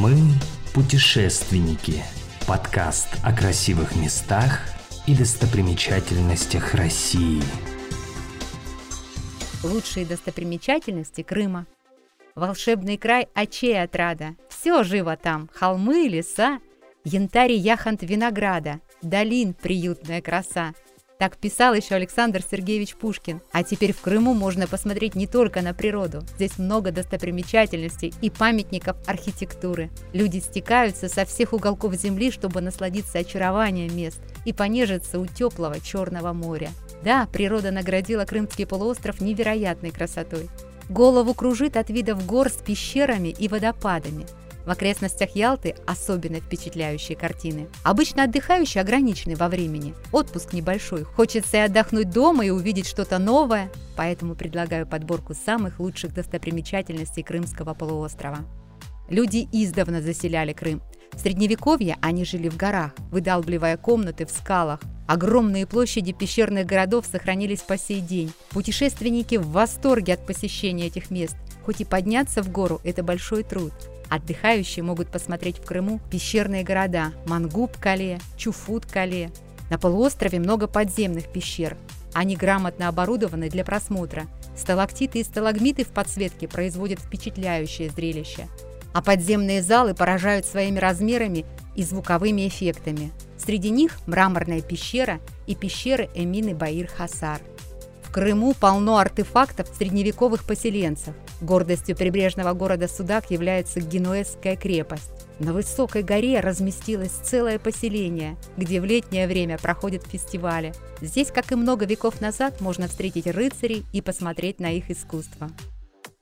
Мы путешественники. Подкаст о красивых местах и достопримечательностях России. Лучшие достопримечательности Крыма. Волшебный край очей отрада. Все живо там. Холмы, леса, янтарь яхонт винограда, долин приютная краса. Так писал еще Александр Сергеевич Пушкин. А теперь в Крыму можно посмотреть не только на природу. Здесь много достопримечательностей и памятников архитектуры. Люди стекаются со всех уголков земли, чтобы насладиться очарованием мест и понежиться у теплого Черного моря. Да, природа наградила Крымский полуостров невероятной красотой. Голову кружит от видов гор с пещерами и водопадами – в окрестностях Ялты особенно впечатляющие картины. Обычно отдыхающие ограничены во времени. Отпуск небольшой. Хочется и отдохнуть дома, и увидеть что-то новое. Поэтому предлагаю подборку самых лучших достопримечательностей Крымского полуострова. Люди издавна заселяли Крым. В Средневековье они жили в горах, выдалбливая комнаты в скалах. Огромные площади пещерных городов сохранились по сей день. Путешественники в восторге от посещения этих мест. Хоть и подняться в гору – это большой труд. Отдыхающие могут посмотреть в Крыму пещерные города Мангуб-Кале, Чуфут-Кале. На полуострове много подземных пещер. Они грамотно оборудованы для просмотра. Сталактиты и сталагмиты в подсветке производят впечатляющее зрелище. А подземные залы поражают своими размерами и звуковыми эффектами. Среди них мраморная пещера и пещеры Эмины Баир-Хасар – Крыму полно артефактов средневековых поселенцев. Гордостью прибрежного города Судак является Генуэзская крепость. На высокой горе разместилось целое поселение, где в летнее время проходят фестивали. Здесь, как и много веков назад, можно встретить рыцарей и посмотреть на их искусство.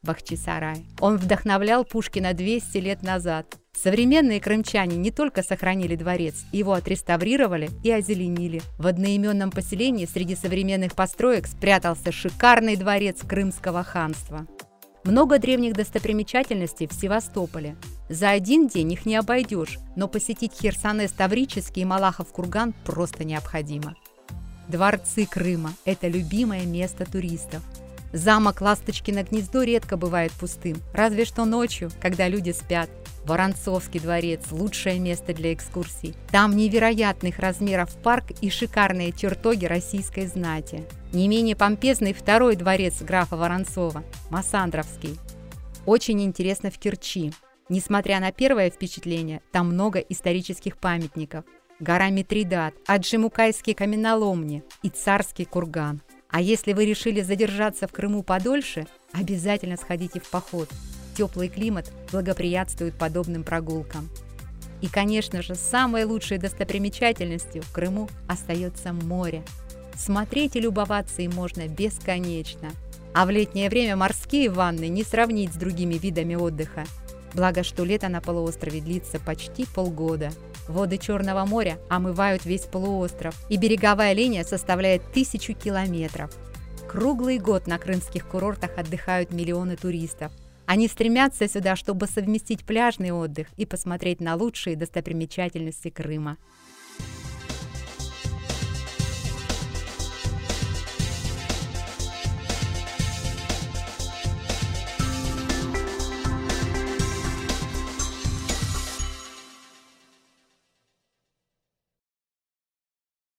Бахчисарай. Он вдохновлял Пушкина 200 лет назад. Современные крымчане не только сохранили дворец, его отреставрировали и озеленили. В одноименном поселении среди современных построек спрятался шикарный дворец Крымского ханства. Много древних достопримечательностей в Севастополе. За один день их не обойдешь, но посетить Херсонес Таврический и Малахов курган просто необходимо. Дворцы Крыма – это любимое место туристов. Замок Ласточкино гнездо редко бывает пустым, разве что ночью, когда люди спят – Воронцовский дворец – лучшее место для экскурсий. Там невероятных размеров парк и шикарные чертоги российской знати. Не менее помпезный второй дворец графа Воронцова – Массандровский. Очень интересно в Керчи. Несмотря на первое впечатление, там много исторических памятников. Гора Митридат, Аджимукайские каменоломни и Царский курган. А если вы решили задержаться в Крыму подольше, обязательно сходите в поход – Теплый климат благоприятствует подобным прогулкам. И, конечно же, самой лучшей достопримечательностью в Крыму остается море. Смотреть и любоваться им можно бесконечно. А в летнее время морские ванны не сравнить с другими видами отдыха. Благо, что лето на полуострове длится почти полгода. Воды Черного моря омывают весь полуостров, и береговая линия составляет тысячу километров. Круглый год на крымских курортах отдыхают миллионы туристов, они стремятся сюда, чтобы совместить пляжный отдых и посмотреть на лучшие достопримечательности Крыма –